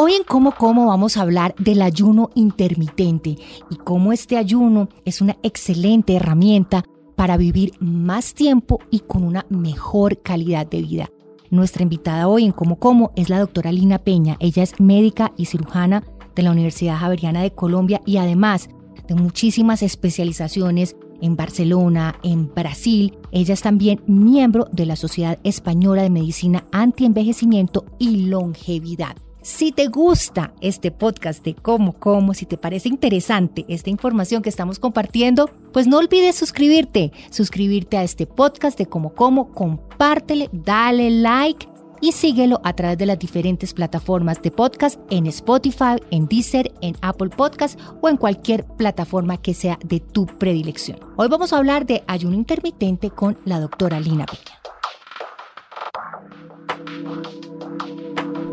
Hoy en Cómo Como vamos a hablar del ayuno intermitente y cómo este ayuno es una excelente herramienta para vivir más tiempo y con una mejor calidad de vida. Nuestra invitada hoy en Cómo Como es la doctora Lina Peña. Ella es médica y cirujana de la Universidad Javeriana de Colombia y además de muchísimas especializaciones en Barcelona, en Brasil. Ella es también miembro de la Sociedad Española de Medicina Antienvejecimiento y Longevidad. Si te gusta este podcast de cómo, cómo, si te parece interesante esta información que estamos compartiendo, pues no olvides suscribirte, suscribirte a este podcast de cómo, cómo, compártele, dale like y síguelo a través de las diferentes plataformas de podcast en Spotify, en Deezer, en Apple Podcast o en cualquier plataforma que sea de tu predilección. Hoy vamos a hablar de ayuno intermitente con la doctora Lina Peña.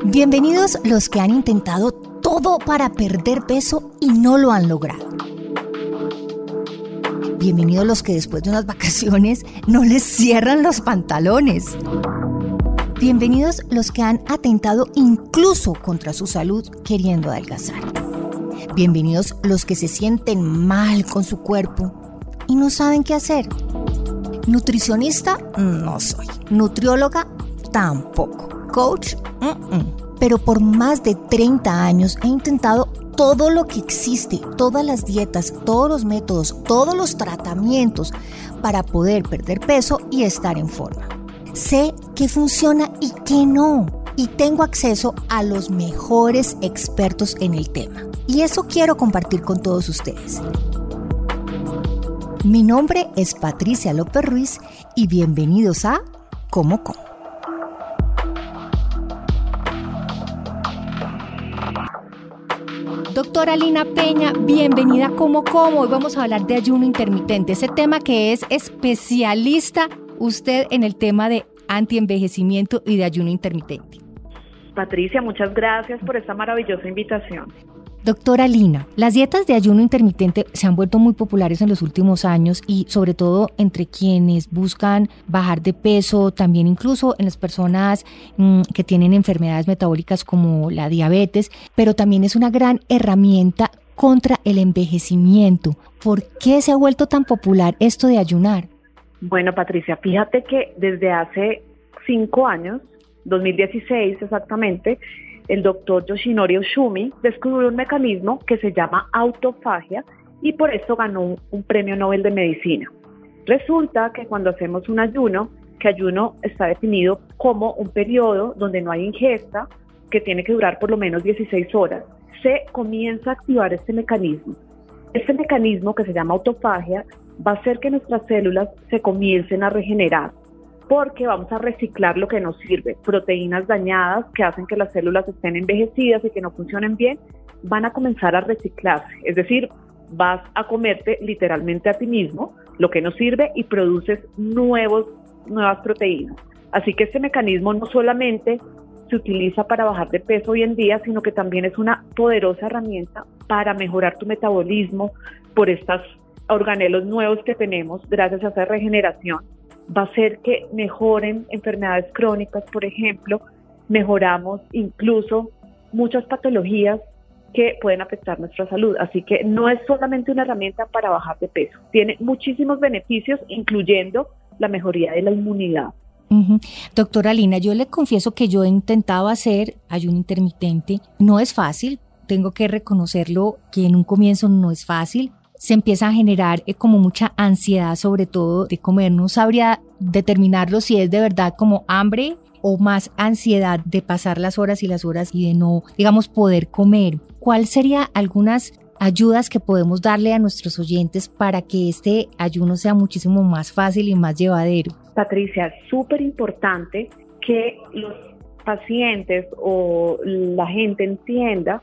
Bienvenidos los que han intentado todo para perder peso y no lo han logrado. Bienvenidos los que después de unas vacaciones no les cierran los pantalones. Bienvenidos los que han atentado incluso contra su salud queriendo adelgazar. Bienvenidos los que se sienten mal con su cuerpo y no saben qué hacer. Nutricionista no soy. Nutrióloga tampoco. Coach pero por más de 30 años he intentado todo lo que existe, todas las dietas, todos los métodos, todos los tratamientos para poder perder peso y estar en forma. Sé qué funciona y qué no. Y tengo acceso a los mejores expertos en el tema. Y eso quiero compartir con todos ustedes. Mi nombre es Patricia López Ruiz y bienvenidos a Como Como. Doctora Lina Peña, bienvenida como como. Hoy vamos a hablar de ayuno intermitente, ese tema que es especialista usted en el tema de antienvejecimiento y de ayuno intermitente. Patricia, muchas gracias por esta maravillosa invitación. Doctora Lina, las dietas de ayuno intermitente se han vuelto muy populares en los últimos años y sobre todo entre quienes buscan bajar de peso, también incluso en las personas mm, que tienen enfermedades metabólicas como la diabetes, pero también es una gran herramienta contra el envejecimiento. ¿Por qué se ha vuelto tan popular esto de ayunar? Bueno, Patricia, fíjate que desde hace cinco años, 2016 exactamente, el doctor Yoshinori Oshumi descubrió un mecanismo que se llama autofagia y por eso ganó un, premio Nobel de Medicina. Resulta que cuando hacemos un ayuno, que ayuno está definido como un periodo donde no hay ingesta, que tiene que durar por lo menos 16 horas, se comienza a activar este mecanismo. Este mecanismo que se llama autofagia va a hacer que nuestras células se comiencen a regenerar porque vamos a reciclar lo que nos sirve. Proteínas dañadas que hacen que las células estén envejecidas y que no funcionen bien, van a comenzar a reciclarse. Es decir, vas a comerte literalmente a ti mismo lo que nos sirve y produces nuevos, nuevas proteínas. Así que este mecanismo no solamente se utiliza para bajar de peso hoy en día, sino que también es una poderosa herramienta para mejorar tu metabolismo por estos organelos nuevos que tenemos gracias a esa regeneración va a ser que mejoren enfermedades crónicas, por ejemplo, mejoramos incluso muchas patologías que pueden afectar nuestra salud. Así que no es solamente una herramienta para bajar de peso, tiene muchísimos beneficios, incluyendo la mejoría de la inmunidad. Doctora Lina, yo le confieso que yo he intentado hacer ayuno intermitente. No es fácil, tengo que reconocerlo que en un comienzo no es fácil se empieza a generar eh, como mucha ansiedad sobre todo de comer. No sabría determinarlo si es de verdad como hambre o más ansiedad de pasar las horas y las horas y de no, digamos, poder comer. ¿Cuál sería algunas ayudas que podemos darle a nuestros oyentes para que este ayuno sea muchísimo más fácil y más llevadero? Patricia, súper importante que los pacientes o la gente entienda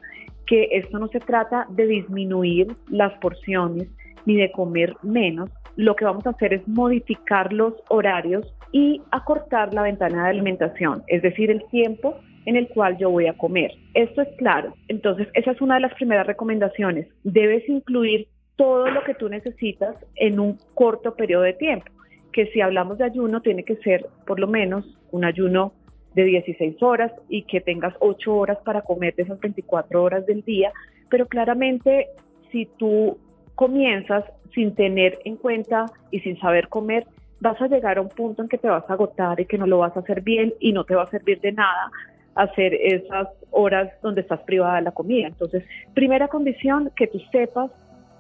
que esto no se trata de disminuir las porciones ni de comer menos, lo que vamos a hacer es modificar los horarios y acortar la ventana de alimentación, es decir, el tiempo en el cual yo voy a comer. Esto es claro. Entonces, esa es una de las primeras recomendaciones. Debes incluir todo lo que tú necesitas en un corto periodo de tiempo, que si hablamos de ayuno tiene que ser por lo menos un ayuno de 16 horas y que tengas 8 horas para comer de esas 24 horas del día, pero claramente si tú comienzas sin tener en cuenta y sin saber comer, vas a llegar a un punto en que te vas a agotar y que no lo vas a hacer bien y no te va a servir de nada hacer esas horas donde estás privada de la comida. Entonces, primera condición, que tú sepas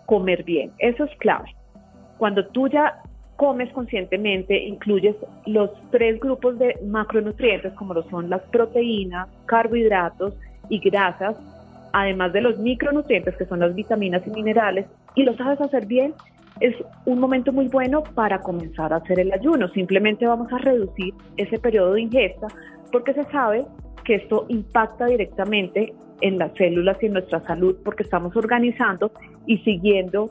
comer bien. Eso es clave. Cuando tú ya comes conscientemente, incluyes los tres grupos de macronutrientes, como lo son las proteínas, carbohidratos y grasas, además de los micronutrientes, que son las vitaminas y minerales, y lo sabes hacer bien, es un momento muy bueno para comenzar a hacer el ayuno. Simplemente vamos a reducir ese periodo de ingesta porque se sabe que esto impacta directamente en las células y en nuestra salud porque estamos organizando y siguiendo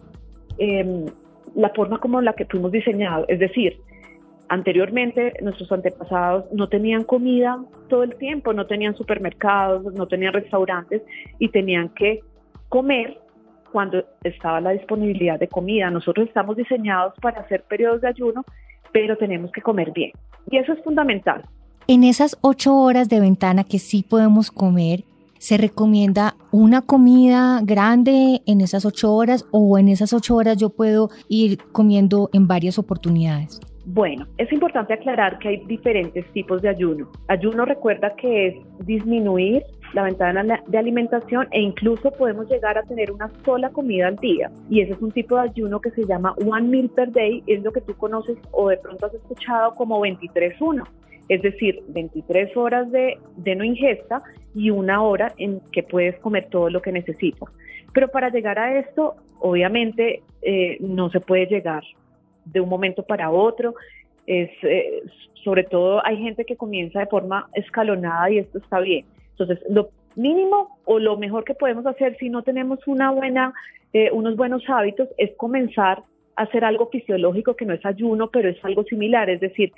em, la forma como la que fuimos diseñados. Es decir, anteriormente nuestros antepasados no tenían comida todo el tiempo, no tenían supermercados, no tenían restaurantes y tenían que comer cuando estaba la disponibilidad de comida. Nosotros estamos diseñados para hacer periodos de ayuno, pero tenemos que comer bien. Y eso es fundamental. En esas ocho horas de ventana que sí podemos comer, ¿se recomienda una comida grande en esas ocho horas o en esas ocho horas yo puedo ir comiendo en varias oportunidades? Bueno, es importante aclarar que hay diferentes tipos de ayuno. Ayuno recuerda que es disminuir la ventana de alimentación e incluso podemos llegar a tener una sola comida al día. Y ese es un tipo de ayuno que se llama one meal per day, es lo que tú conoces o de pronto has escuchado como 23-1 es decir, 23 horas de, no ingesta y una hora en que puedes comer todo lo que necesitas. Pero para llegar a esto, obviamente, eh, no se puede llegar de un momento para otro. Es, eh, sobre todo hay gente que comienza de forma escalonada y esto está bien. Entonces, lo mínimo o lo mejor que podemos hacer si no tenemos una buena, eh, unos buenos hábitos es comenzar a hacer algo fisiológico que no es ayuno, pero es algo similar. Es decir,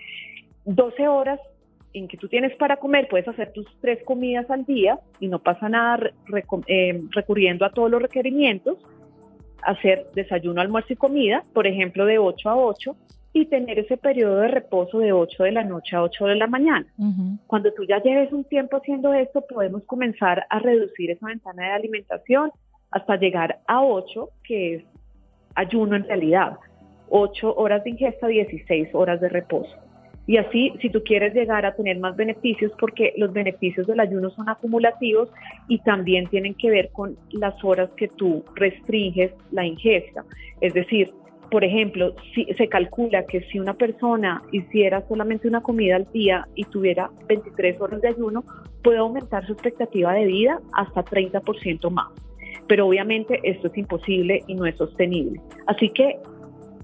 12 horas en que tú tienes para comer, puedes hacer tus tres comidas al día y no pasa nada eh, recurriendo a todos los requerimientos, hacer desayuno, almuerzo y comida, por ejemplo, de 8 a 8, y tener ese periodo de reposo de 8 de la noche a 8 de la mañana. Cuando tú ya lleves un tiempo haciendo esto, podemos comenzar a reducir esa ventana de alimentación hasta llegar a 8, que es ayuno en realidad. 8 horas de ingesta, 16 horas de reposo. Y así, si tú quieres llegar a tener más beneficios, porque los beneficios del ayuno son acumulativos y también tienen que ver con las horas que tú restringes la ingesta. Es decir, por ejemplo, se calcula que si una persona hiciera solamente una comida al día y tuviera 23 horas de ayuno, puede aumentar su expectativa de vida hasta 30% más. Pero obviamente esto es imposible y no es sostenible. Así que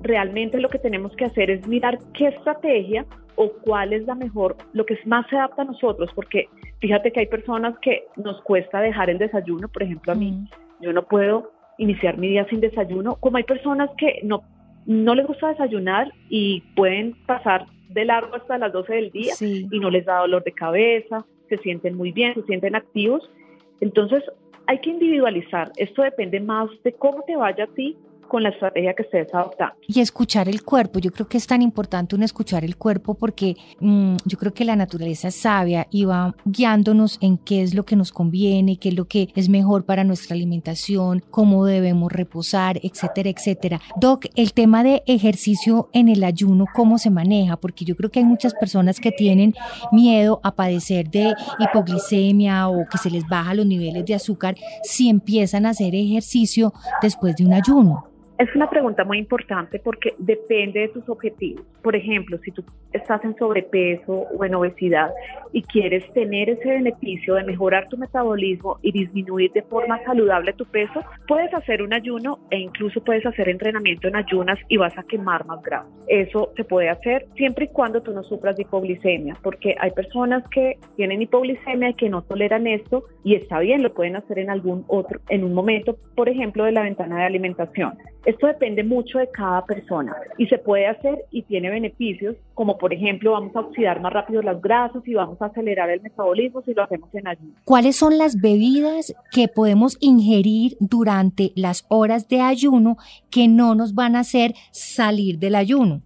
realmente lo que tenemos que hacer es mirar qué estrategia o cuál es la mejor, lo que más se adapta a nosotros, porque fíjate que hay personas que nos cuesta dejar el desayuno, por ejemplo a mí, mm. yo no puedo iniciar mi día sin desayuno, como hay personas que no, no les gusta desayunar y pueden pasar de largo hasta las 12 del día y no les da dolor de cabeza, se sienten muy bien, se sienten activos. Entonces hay que individualizar, esto depende más de cómo te vaya a ti con la estrategia que estés adoptando. Y escuchar el cuerpo, yo creo que es tan importante un escuchar el cuerpo porque mm, yo creo que la naturaleza es sabia y va guiándonos en qué es lo que nos conviene, qué es lo que es mejor para nuestra alimentación, cómo debemos reposar, etcétera, etcétera. Doc, el tema de ejercicio en el ayuno, ¿cómo se maneja? Porque yo creo que hay muchas personas que tienen miedo a padecer de hipoglicemia o que se les baja los niveles de azúcar si empiezan a hacer ejercicio después de un ayuno. Es una pregunta muy importante porque depende de tus objetivos. Por ejemplo, si tú estás en sobrepeso o en obesidad y quieres tener ese beneficio de mejorar tu metabolismo y disminuir de forma saludable tu peso, puedes hacer un ayuno e incluso puedes hacer entrenamiento en ayunas y vas a quemar más grasa. Eso se puede hacer siempre y cuando tú no sufras de hipoglicemia, porque hay personas que tienen hipoglicemia y que no toleran esto y está bien, lo pueden hacer en algún otro, en un momento, por ejemplo, de la ventana de alimentación. Esto depende mucho de cada persona y se puede hacer y tiene beneficios, como por ejemplo vamos a oxidar más rápido las grasas y vamos a acelerar el metabolismo si lo hacemos en ayuno. ¿Cuáles son las bebidas que podemos ingerir durante las horas de ayuno que no nos van a hacer salir del ayuno?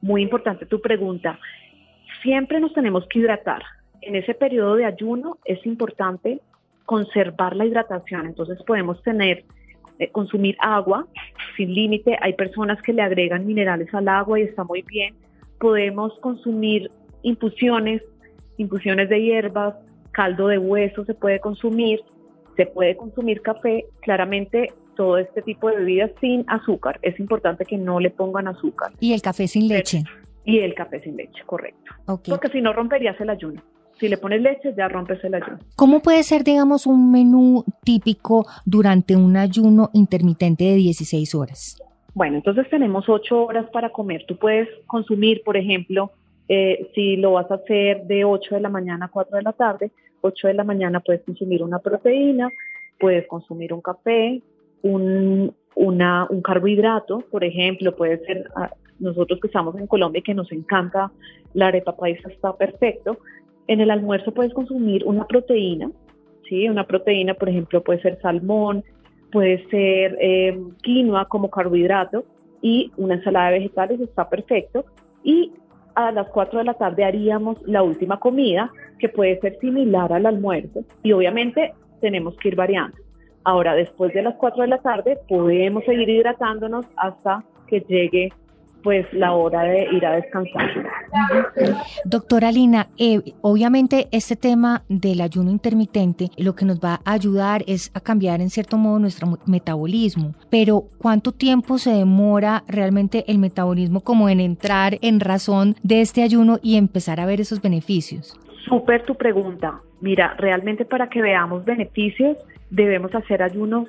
Muy importante tu pregunta. Siempre nos tenemos que hidratar en ese periodo de ayuno es importante conservar la hidratación. Entonces podemos tener, eh, consumir agua sin límite. Hay personas que le agregan minerales al agua y está muy bien. Podemos consumir infusiones, infusiones de hierbas, caldo de hueso se puede consumir, se puede consumir café. Claramente todo este tipo de bebidas sin azúcar. Es importante que no le pongan azúcar. ¿Y el café sin leche? Y el café sin leche, correcto. Porque si no romperías el ayuno. Si le pones leche, ya rompes el ayuno. ¿Cómo puede ser, digamos, un menú típico durante un ayuno intermitente de 16 horas? Bueno, entonces tenemos 8 horas para comer. Tú puedes consumir, por ejemplo, eh, si lo vas a hacer de 8 de la mañana a 4 de la tarde, 8 de la mañana puedes consumir una proteína, puedes consumir un café, un, una, un carbohidrato, por ejemplo, puede ser ah, nosotros que estamos en Colombia y que nos encanta la arepa paisa está perfecto, en el almuerzo puedes consumir una proteína, ¿sí? Una proteína, por ejemplo, puede ser salmón, puede ser eh, quinoa como carbohidrato y una ensalada de vegetales está perfecto. Y a las 4 de la tarde haríamos la última comida, que puede ser similar al almuerzo. Y obviamente tenemos que ir variando. Ahora, después de las 4 de la tarde, podemos seguir hidratándonos hasta que llegue pues la hora de ir a descansar. Doctora Lina, eh, obviamente este tema del ayuno intermitente lo que nos va a ayudar es a cambiar en cierto modo nuestro metabolismo, pero ¿cuánto tiempo se demora realmente el metabolismo como en entrar en razón de este ayuno y empezar a ver esos beneficios? Súper tu pregunta. Mira, realmente para que veamos beneficios debemos hacer ayunos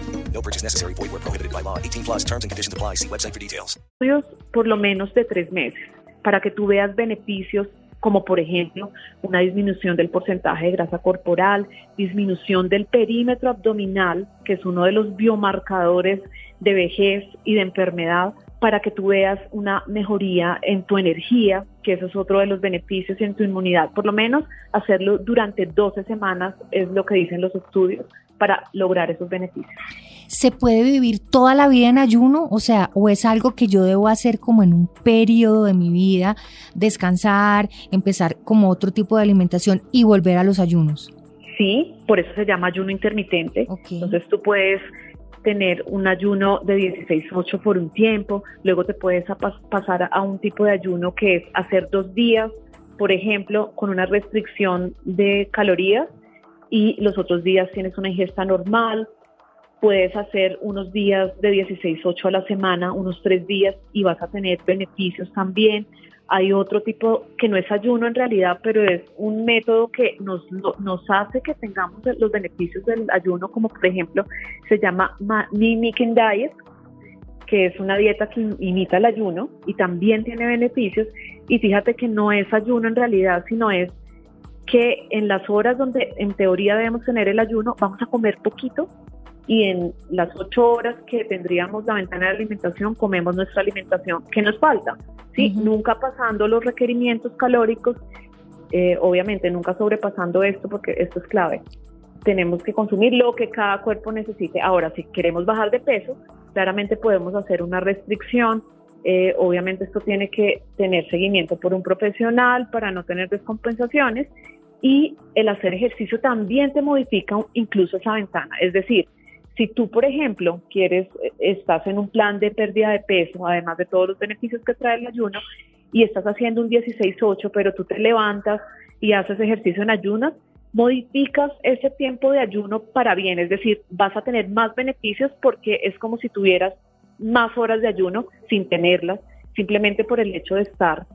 No purchase necessary. Void where prohibited by law. 18 plus terms and conditions apply. See website for details. Por lo menos de tres meses para que tú veas beneficios como por ejemplo una disminución del porcentaje de grasa corporal, disminución del perímetro abdominal, que es uno de los biomarcadores de vejez y de enfermedad, para que tú veas una mejoría en tu energía, que eso es otro de los beneficios en tu inmunidad. Por lo menos hacerlo durante 12 semanas es lo que dicen los estudios para lograr esos beneficios. ¿Se puede vivir toda la vida en ayuno? O sea, ¿o es algo que yo debo hacer como en un periodo de mi vida, descansar, empezar como otro tipo de alimentación y volver a los ayunos? Sí, por eso se llama ayuno intermitente. Entonces tú puedes tener un ayuno de 16-8 por un tiempo, luego te puedes pasar a un tipo de ayuno que es hacer dos días, por ejemplo, con una restricción de calorías y los otros días tienes una ingesta normal, puedes hacer unos días de 16-8 a la semana, unos tres días y vas a tener beneficios también hay otro tipo que no es ayuno en realidad, pero es un método que nos, nos hace que tengamos los beneficios del ayuno, como por ejemplo se llama Mimicking Diet, que es una dieta que imita el ayuno y también tiene beneficios. Y fíjate que no es ayuno en realidad, sino es que en las horas donde en teoría debemos tener el ayuno, vamos a comer poquito y en las ocho horas que tendríamos la ventana de alimentación comemos nuestra alimentación que nos falta, ¿sí? Nunca pasando los requerimientos calóricos, eh, obviamente nunca sobrepasando esto porque esto es clave. Tenemos que consumir lo que cada cuerpo necesite. Ahora, si queremos bajar de peso, claramente podemos hacer una restricción. Eh, obviamente esto tiene que tener seguimiento por un profesional para no tener descompensaciones y el hacer ejercicio también te modifica incluso esa ventana. Es decir, si tú, por ejemplo, quieres, eh, estás en un plan de pérdida de peso, además de todos los beneficios que trae el ayuno, y estás haciendo un 16-8, pero tú te levantas y haces ejercicio en ayunas, modificas ese tiempo de ayuno para bien, es decir, vas a tener más beneficios porque es como si tuvieras más horas de ayuno sin tenerlas, simplemente por el hecho de estar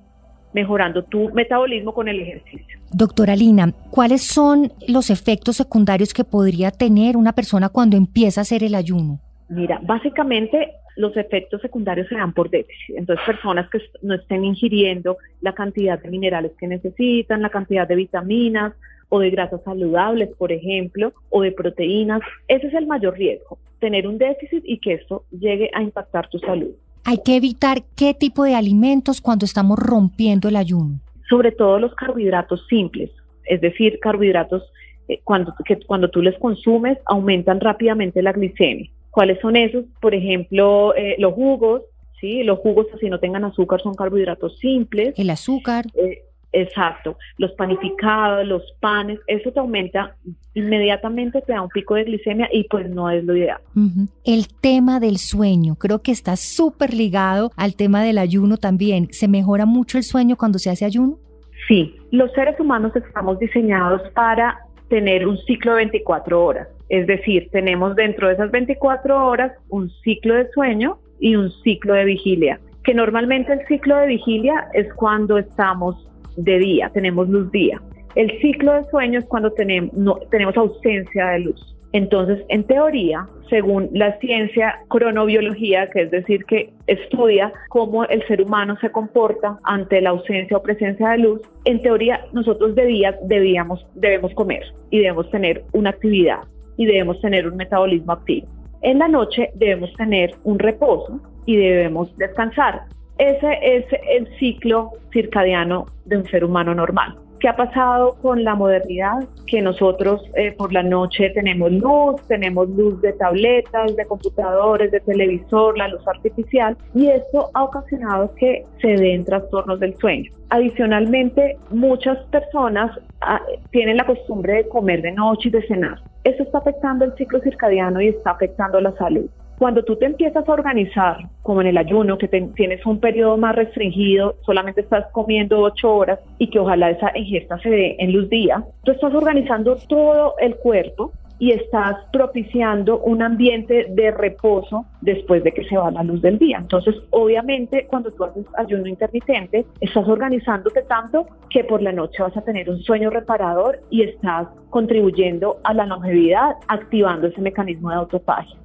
mejorando tu metabolismo con el ejercicio. Doctora Lina, ¿cuáles son los efectos secundarios que podría tener una persona cuando empieza a hacer el ayuno? Mira, básicamente los efectos secundarios se dan por déficit. Entonces, personas que no estén ingiriendo la cantidad de minerales que necesitan, la cantidad de vitaminas o de grasas saludables, por ejemplo, o de proteínas. Ese es el mayor riesgo, tener un déficit y que esto llegue a impactar tu salud. Hay que evitar qué tipo de alimentos cuando estamos rompiendo el ayuno. Sobre todo los carbohidratos simples, es decir, carbohidratos eh, cuando, que cuando tú les consumes aumentan rápidamente la glicemia. ¿Cuáles son esos? Por ejemplo, eh, los jugos, ¿sí? Los jugos, si no tengan azúcar, son carbohidratos simples. El azúcar. Eh, exacto. Los panificados, los panes, eso te aumenta inmediatamente, te da un pico de glicemia y pues no es lo ideal. El tema del sueño, creo que está súper ligado al tema del ayuno también. ¿Se mejora mucho el sueño cuando se hace ayuno? Sí, los seres humanos estamos diseñados para tener un ciclo de 24 horas. Es decir, tenemos dentro de esas 24 horas un ciclo de sueño y un ciclo de vigilia, que normalmente el ciclo de vigilia es cuando estamos de día, tenemos luz día. El ciclo de sueño es cuando tenemos, no, tenemos ausencia de luz. Entonces, en teoría, según la ciencia cronobiología, que es decir, que estudia cómo el ser humano se comporta ante la ausencia o presencia de luz, en teoría nosotros de día debíamos, debemos comer y debemos tener una actividad y debemos tener un metabolismo activo. En la noche debemos tener un reposo y debemos descansar. Ese es el ciclo circadiano de un ser humano normal. ¿Qué ha pasado con la modernidad? Que nosotros eh, por la noche tenemos luz, tenemos luz de tabletas, de computadores, de televisor, la luz artificial, y esto ha ocasionado que se den trastornos del sueño. Adicionalmente, muchas personas ah, tienen la costumbre de comer de noche y de cenar. Eso está afectando el ciclo circadiano y está afectando la salud. Cuando tú te empiezas a organizar, como en el ayuno, que tienes un periodo más restringido, solamente estás comiendo ocho horas y que ojalá esa ingesta se dé en luz día, tú estás organizando todo el cuerpo y estás propiciando un ambiente de reposo después de que se va la luz del día. Entonces, obviamente, cuando tú haces ayuno intermitente, estás organizándote tanto que por la noche vas a tener un sueño reparador y estás contribuyendo a la longevidad, activando ese mecanismo de autofagia.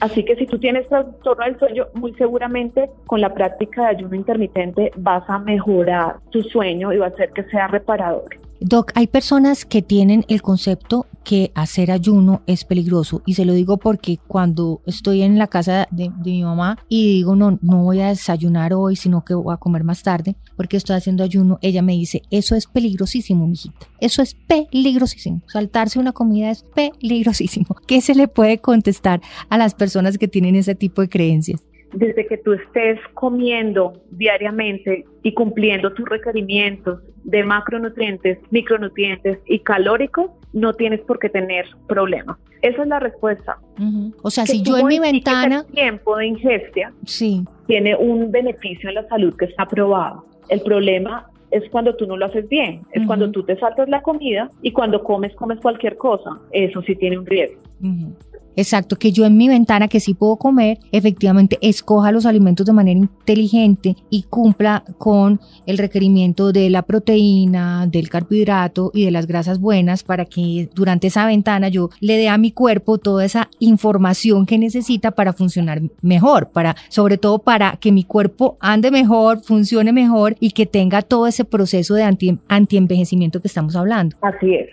Así que si tú tienes trastorno del sueño, muy seguramente con la práctica de ayuno intermitente vas a mejorar tu sueño y va a hacer que sea reparador. Doc, hay personas que tienen el concepto que hacer ayuno es peligroso y se lo digo porque cuando estoy en la casa de, mi mamá y digo no, no voy a desayunar hoy, sino que voy a comer más tarde porque estoy haciendo ayuno, ella me dice, eso es peligrosísimo, mijita, eso es peligrosísimo, saltarse una comida es peligrosísimo. ¿Qué se le puede contestar a las personas que tienen ese tipo de creencias? Desde que tú estés comiendo diariamente y cumpliendo tus requerimientos de macronutrientes, micronutrientes y calóricos, no tienes por qué tener problemas. Esa es la respuesta. O sea, si yo en mi ventana... El tiempo de ingesta sí. tiene un beneficio en la salud que está probado. El problema es cuando tú no lo haces bien, es cuando tú te saltas la comida y cuando comes, comes cualquier cosa. Eso sí tiene un riesgo. Exacto, que yo en mi ventana que sí puedo comer, efectivamente escoja los alimentos de manera inteligente y cumpla con el requerimiento de la proteína, del carbohidrato y de las grasas buenas para que durante esa ventana yo le dé a mi cuerpo toda esa información que necesita para funcionar mejor, para sobre todo para que mi cuerpo ande mejor, funcione mejor y que tenga todo ese proceso de anti, antienvejecimiento que estamos hablando. Así es.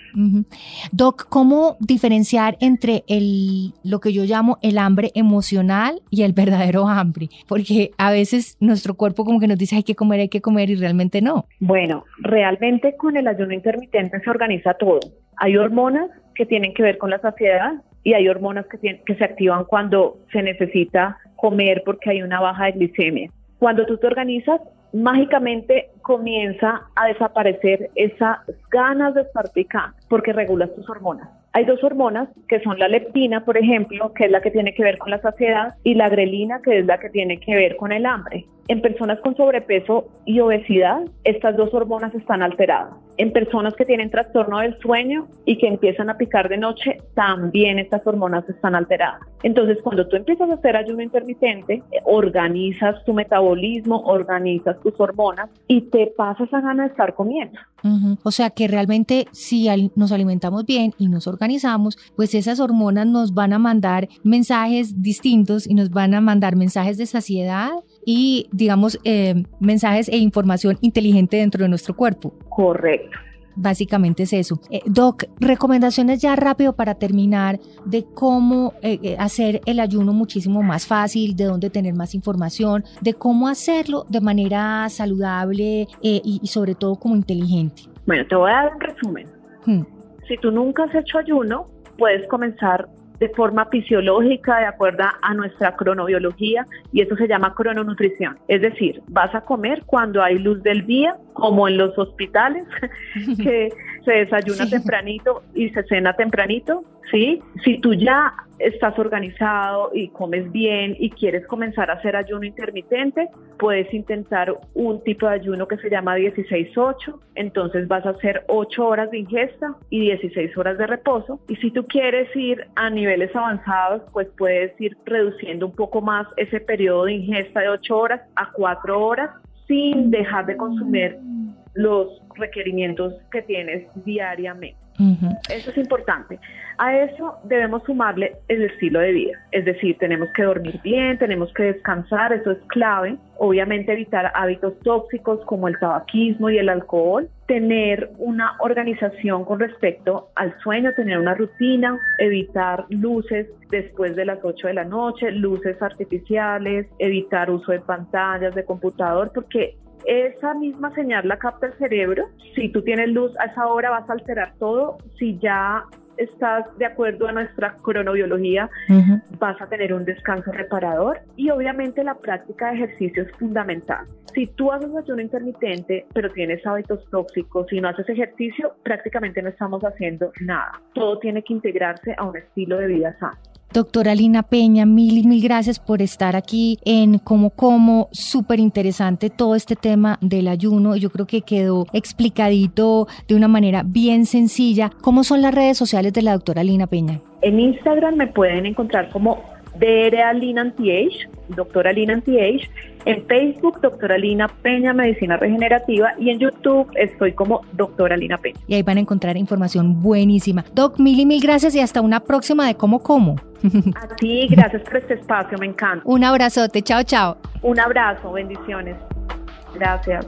Doc, ¿cómo diferenciar entre el lo que yo llamo el hambre emocional y el verdadero hambre, porque a veces nuestro cuerpo como que nos dice hay que comer, hay que comer y realmente no. Bueno, realmente con el ayuno intermitente se organiza todo. Hay hormonas que tienen que ver con la saciedad y hay hormonas que, se activan cuando se necesita comer porque hay una baja de glicemia. Cuando tú te organizas, mágicamente comienza a desaparecer esas ganas de estar picando porque regulas tus hormonas. Hay dos hormonas que son la leptina, por ejemplo, que es la que tiene que ver con la saciedad, y la grelina, que es la que tiene que ver con el hambre. En personas con sobrepeso y obesidad, estas dos hormonas están alteradas. En personas que tienen trastorno del sueño y que empiezan a picar de noche, también estas hormonas están alteradas. Entonces, cuando tú empiezas a hacer ayuno intermitente, organizas tu metabolismo, organizas tus hormonas y te pasas a ganas de estar comiendo. O sea que realmente si nos alimentamos bien y nos organizamos, pues esas hormonas nos van a mandar mensajes distintos y nos van a mandar mensajes de saciedad y, digamos, eh, mensajes e información inteligente dentro de nuestro cuerpo. Correcto. Básicamente es eso. Eh, Doc, recomendaciones ya rápido para terminar de cómo eh, eh, hacer el ayuno muchísimo más fácil, de dónde tener más información, de cómo hacerlo de manera saludable y, sobre todo como inteligente. Bueno, te voy a dar un resumen. Hmm. Si tú nunca has hecho ayuno, puedes comenzar de forma fisiológica, de acuerdo a nuestra cronobiología, y eso se llama crononutrición. Es decir, vas a comer cuando hay luz del día, como en los hospitales, que se desayuna tempranito y se cena tempranito, ¿sí? Si tú ya estás organizado y comes bien y quieres comenzar a hacer ayuno intermitente, puedes intentar un tipo de ayuno que se llama 16-8, entonces vas a hacer 8 horas de ingesta y 16 horas de reposo. Y si tú quieres ir a niveles avanzados, pues puedes ir reduciendo un poco más ese periodo de ingesta de 8 horas a 4 horas sin dejar de consumir los requerimientos que tienes diariamente. Eso es importante. A eso debemos sumarle el estilo de vida, es decir, tenemos que dormir bien, tenemos que descansar, eso es clave. Obviamente evitar hábitos tóxicos como el tabaquismo y el alcohol, tener una organización con respecto al sueño, tener una rutina, evitar luces después de las 8 de la noche, luces artificiales, evitar uso de pantallas, de computador, porque esa misma señal la capta el cerebro. Si tú tienes luz a esa hora vas a alterar todo. Si ya estás de acuerdo a nuestra cronobiología, vas a tener un descanso reparador y obviamente la práctica de ejercicio es fundamental. Si tú haces ayuno intermitente, pero tienes hábitos tóxicos y no haces ejercicio, prácticamente no estamos haciendo nada. Todo tiene que integrarse a un estilo de vida sano. Doctora Lina Peña, mil y mil gracias por estar aquí en Como Como, súper interesante todo este tema del ayuno. Yo creo que quedó explicadito de una manera bien sencilla. ¿Cómo son las redes sociales de la doctora Lina Peña? En Instagram me pueden encontrar como DRA Lina doctora Lina Anti-Age. En Facebook, doctora Lina Peña Medicina Regenerativa. Y en YouTube estoy como doctora Lina Peña. Y ahí van a encontrar información buenísima. Doc, mil y mil gracias y hasta una próxima de Como Como. A ti, gracias por este espacio, me encanta. Un abrazote, chao, chao. Un abrazo, bendiciones. Gracias.